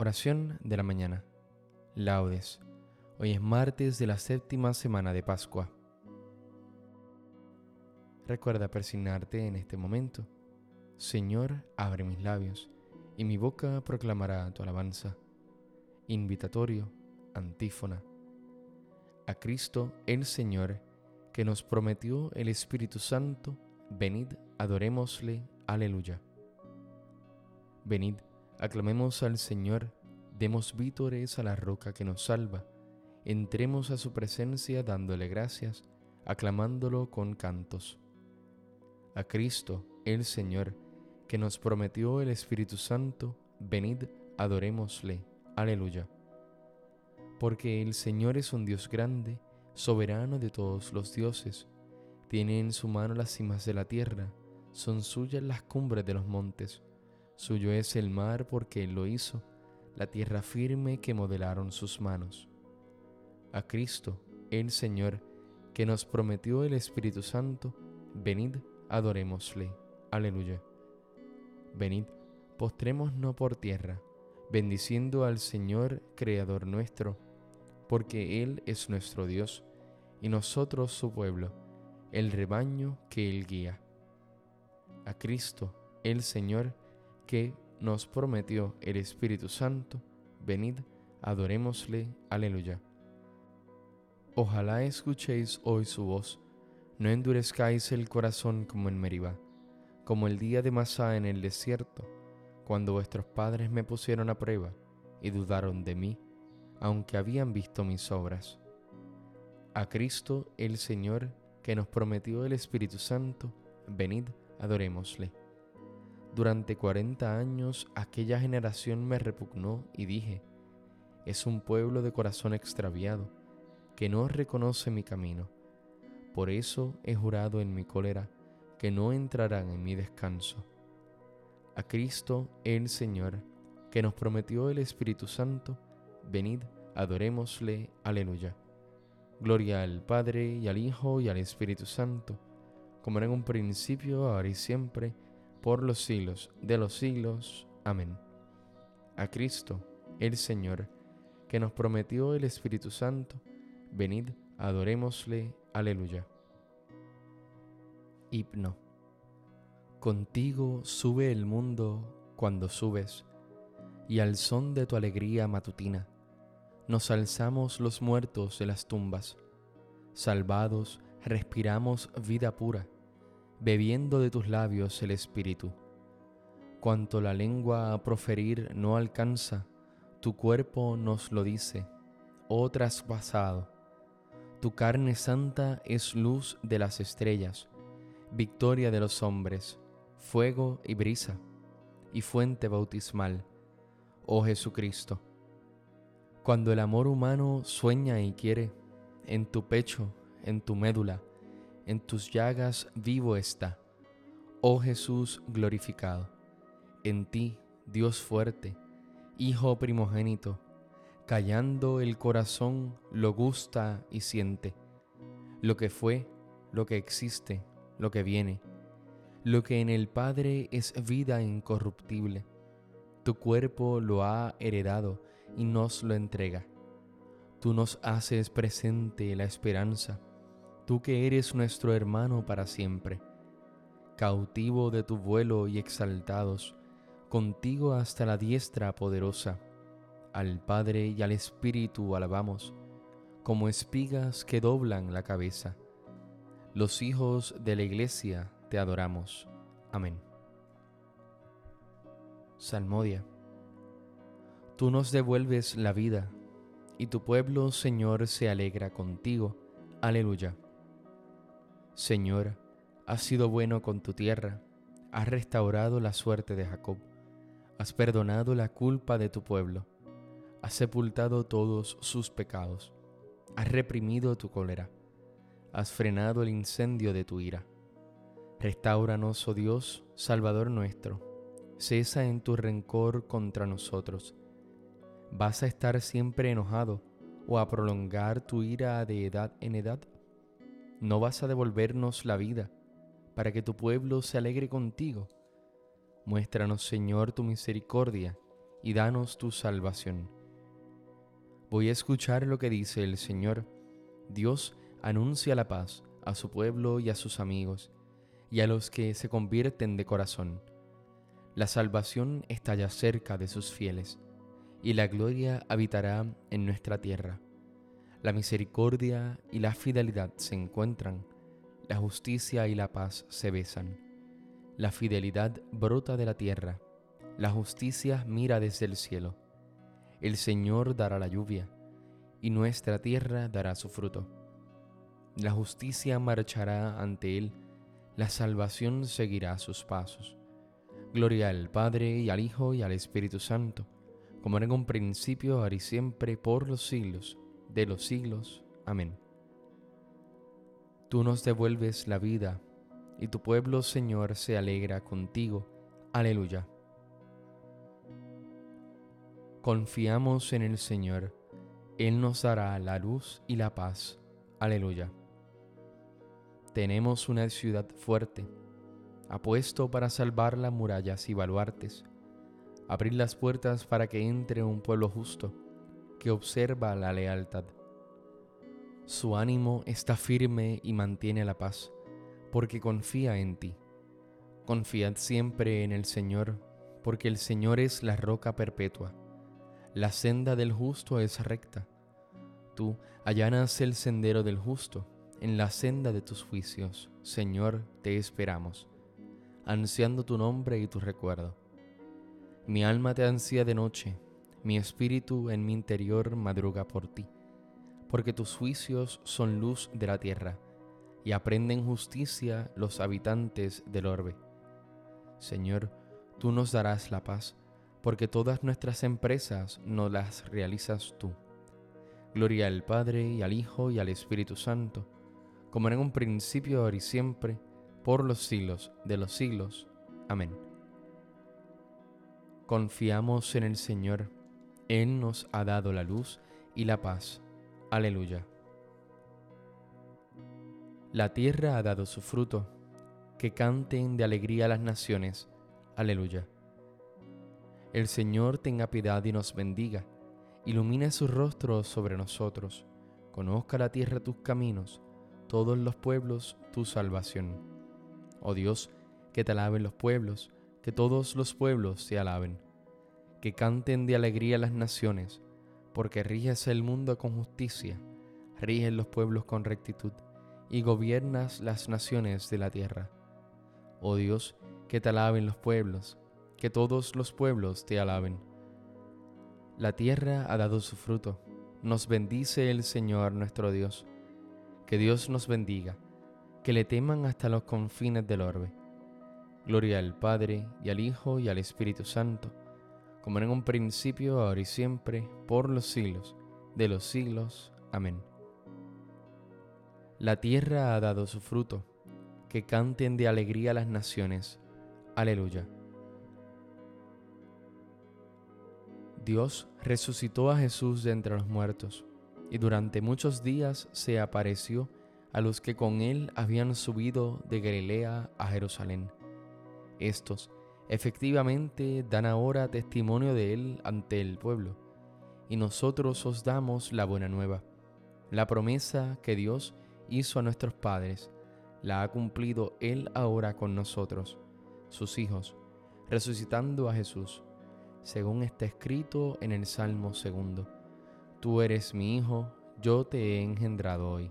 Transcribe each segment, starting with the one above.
Oración de la mañana. Laudes. Hoy es martes de la séptima semana de Pascua. Recuerda persignarte en este momento. Señor, abre mis labios, y mi boca proclamará tu alabanza. Invitatorio, antífona. A Cristo el Señor, que nos prometió el Espíritu Santo, venid, adorémosle. Aleluya. Venid, aclamemos al Señor, demos vítores a la roca que nos salva, entremos a su presencia dándole gracias, aclamándolo con cantos. A Cristo, el Señor, que nos prometió el Espíritu Santo, venid, adorémosle. Aleluya. Porque el Señor es un Dios grande, soberano de todos los dioses, tiene en su mano las cimas de la tierra, son suyas las cumbres de los montes. Suyo es el mar porque Él lo hizo, la tierra firme que modelaron sus manos. A Cristo, el Señor, que nos prometió el Espíritu Santo, venid, adorémosle. Aleluya. Venid, postrémonos por tierra, bendiciendo al Señor, Creador nuestro, porque Él es nuestro Dios, y nosotros su pueblo, el rebaño que Él guía. A Cristo, el Señor, que nos prometió el Espíritu Santo, venid, adorémosle, aleluya. Ojalá escuchéis hoy su voz, no endurezcáis el corazón como en Meribá, como el día de Masá en el desierto, cuando vuestros padres me pusieron a prueba y dudaron de mí, aunque habían visto mis obras. A Cristo el Señor, que nos prometió el Espíritu Santo, venid, adorémosle. Durante cuarenta años aquella generación me repugnó y dije, es un pueblo de corazón extraviado, que no reconoce mi camino. Por eso he jurado en mi cólera que no entrarán en mi descanso. A Cristo el Señor, que nos prometió el Espíritu Santo, venid, adorémosle, aleluya. Gloria al Padre y al Hijo y al Espíritu Santo, como era en un principio, ahora y siempre, por los siglos de los siglos. Amén. A Cristo, el Señor, que nos prometió el Espíritu Santo, venid, adorémosle. Aleluya. Hipno. Contigo sube el mundo cuando subes, y al son de tu alegría matutina, nos alzamos los muertos de las tumbas, salvados, respiramos vida pura bebiendo de tus labios el Espíritu. Cuanto la lengua a proferir no alcanza, tu cuerpo nos lo dice, oh traspasado. Tu carne santa es luz de las estrellas, victoria de los hombres, fuego y brisa, y fuente bautismal, oh Jesucristo. Cuando el amor humano sueña y quiere, en tu pecho, en tu médula, en tus llagas vivo está. Oh Jesús glorificado, en ti, Dios fuerte, Hijo primogénito, callando el corazón lo gusta y siente, lo que fue, lo que existe, lo que viene, lo que en el Padre es vida incorruptible. Tu cuerpo lo ha heredado y nos lo entrega. Tú nos haces presente la esperanza tú que eres nuestro hermano para siempre, cautivo de tu vuelo y exaltados, contigo hasta la diestra poderosa, al Padre y al Espíritu alabamos, como espigas que doblan la cabeza. Los hijos de la Iglesia te adoramos. Amén. Salmodia. Tú nos devuelves la vida, y tu pueblo, Señor, se alegra contigo. Aleluya. Señor, has sido bueno con tu tierra, has restaurado la suerte de Jacob, has perdonado la culpa de tu pueblo, has sepultado todos sus pecados, has reprimido tu cólera, has frenado el incendio de tu ira. Restauranos, oh Dios, Salvador nuestro, cesa en tu rencor contra nosotros. ¿Vas a estar siempre enojado o a prolongar tu ira de edad en edad? No vas a devolvernos la vida para que tu pueblo se alegre contigo. Muéstranos, Señor, tu misericordia y danos tu salvación. Voy a escuchar lo que dice el Señor. Dios anuncia la paz a su pueblo y a sus amigos, y a los que se convierten de corazón. La salvación está ya cerca de sus fieles, y la gloria habitará en nuestra tierra. La misericordia y la fidelidad se encuentran, la justicia y la paz se besan. La fidelidad brota de la tierra, la justicia mira desde el cielo. El Señor dará la lluvia, y nuestra tierra dará su fruto. La justicia marchará ante él, la salvación seguirá sus pasos. Gloria al Padre y al Hijo y al Espíritu Santo, como era en un principio, ahora y siempre, por los siglos de los siglos. Amén. Tú nos devuelves la vida, y tu pueblo, Señor, se alegra contigo. Aleluya. Confiamos en el Señor, Él nos dará la luz y la paz. Aleluya. Tenemos una ciudad fuerte apuesto para salvar las murallas y baluartes, abrir las puertas para que entre un pueblo justo que observa la lealtad. Su ánimo está firme y mantiene la paz, porque confía en ti. Confiad siempre en el Señor, porque el Señor es la roca perpetua. La senda del justo es recta. Tú allanas el sendero del justo, en la senda de tus juicios. Señor, te esperamos ansiando tu nombre y tu recuerdo. Mi alma te ansía de noche, mi espíritu en mi interior madruga por ti, porque tus juicios son luz de la tierra, y aprenden justicia los habitantes del orbe. Señor, tú nos darás la paz, porque todas nuestras empresas no las realizas tú. Gloria al Padre y al Hijo y al Espíritu Santo, como en un principio, ahora y siempre, por los siglos de los siglos. Amén. Confiamos en el Señor, Él nos ha dado la luz y la paz. Aleluya. La tierra ha dado su fruto, que canten de alegría las naciones. Aleluya. El Señor tenga piedad y nos bendiga, ilumine su rostro sobre nosotros, conozca la tierra tus caminos, todos los pueblos tu salvación. Oh Dios, que te alaben los pueblos, que todos los pueblos te alaben, que canten de alegría las naciones, porque riges el mundo con justicia, riges los pueblos con rectitud, y gobiernas las naciones de la tierra. Oh Dios, que te alaben los pueblos, que todos los pueblos te alaben. La tierra ha dado su fruto, nos bendice el Señor nuestro Dios. Que Dios nos bendiga que le teman hasta los confines del orbe. Gloria al Padre, y al Hijo, y al Espíritu Santo, como en un principio, ahora y siempre, por los siglos de los siglos. Amén. La tierra ha dado su fruto, que canten de alegría las naciones. Aleluya. Dios resucitó a Jesús de entre los muertos, y durante muchos días se apareció a los que con él habían subido de Galilea a Jerusalén. Estos efectivamente dan ahora testimonio de él ante el pueblo, y nosotros os damos la buena nueva. La promesa que Dios hizo a nuestros padres, la ha cumplido él ahora con nosotros, sus hijos, resucitando a Jesús, según está escrito en el Salmo segundo. Tú eres mi hijo, yo te he engendrado hoy.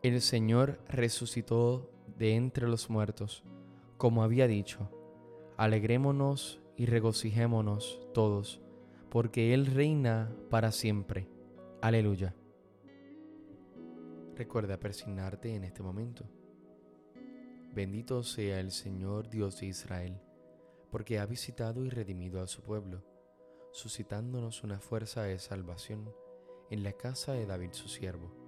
El Señor resucitó de entre los muertos, como había dicho. Alegrémonos y regocijémonos todos, porque Él reina para siempre. Aleluya. Recuerda persignarte en este momento. Bendito sea el Señor Dios de Israel, porque ha visitado y redimido a su pueblo, suscitándonos una fuerza de salvación en la casa de David su siervo,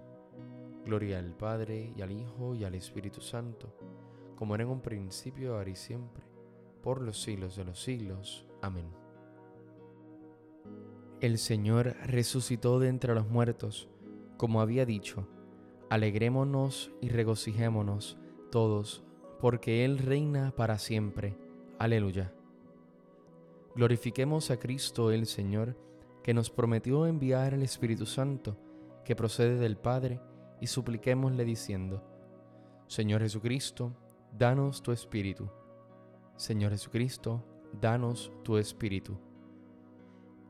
Gloria al Padre y al Hijo y al Espíritu Santo, como era en un principio, ahora y siempre, por los siglos de los siglos. Amén. El Señor resucitó de entre los muertos, como había dicho. Alegrémonos y regocijémonos todos porque Él reina para siempre. Aleluya. Glorifiquemos a Cristo el Señor, que nos prometió enviar el Espíritu Santo, que procede del Padre, y supliquémosle diciendo, Señor Jesucristo, danos tu Espíritu. Señor Jesucristo, danos tu Espíritu.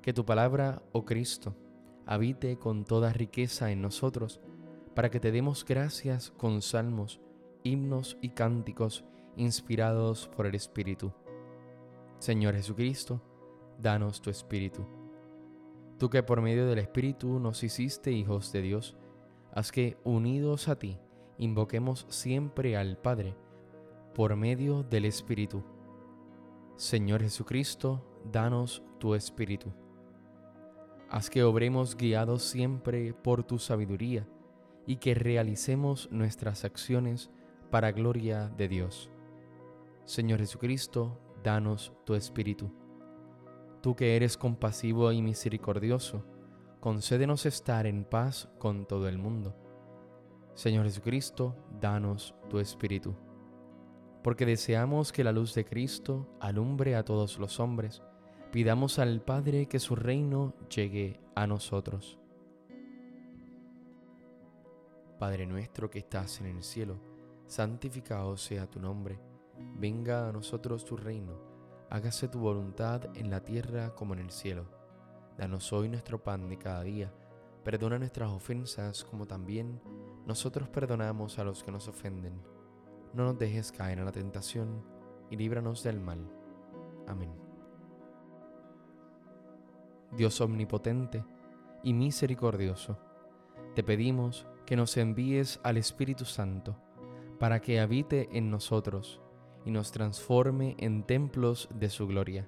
Que tu palabra, oh Cristo, habite con toda riqueza en nosotros, para que te demos gracias con salmos, himnos y cánticos inspirados por el Espíritu. Señor Jesucristo, danos tu Espíritu. Tú que por medio del Espíritu nos hiciste hijos de Dios, haz que, unidos a ti, invoquemos siempre al Padre, por medio del Espíritu. Señor Jesucristo, danos tu Espíritu. Haz que obremos guiados siempre por tu sabiduría y que realicemos nuestras acciones para gloria de Dios. Señor Jesucristo, danos tu Espíritu. Tú que eres compasivo y misericordioso, concédenos estar en paz con todo el mundo. Señor Jesucristo, danos tu Espíritu. Porque deseamos que la luz de Cristo alumbre a todos los hombres, pidamos al Padre que su reino llegue a nosotros. Padre nuestro que estás en el cielo, santificado sea tu nombre, venga a nosotros tu reino, hágase tu voluntad en la tierra como en el cielo. Danos hoy nuestro pan de cada día, perdona nuestras ofensas como también nosotros perdonamos a los que nos ofenden. No nos dejes caer en la tentación y líbranos del mal. Amén. Dios omnipotente y misericordioso, te pedimos que nos envíes al Espíritu Santo para que habite en nosotros y nos transforme en templos de su gloria.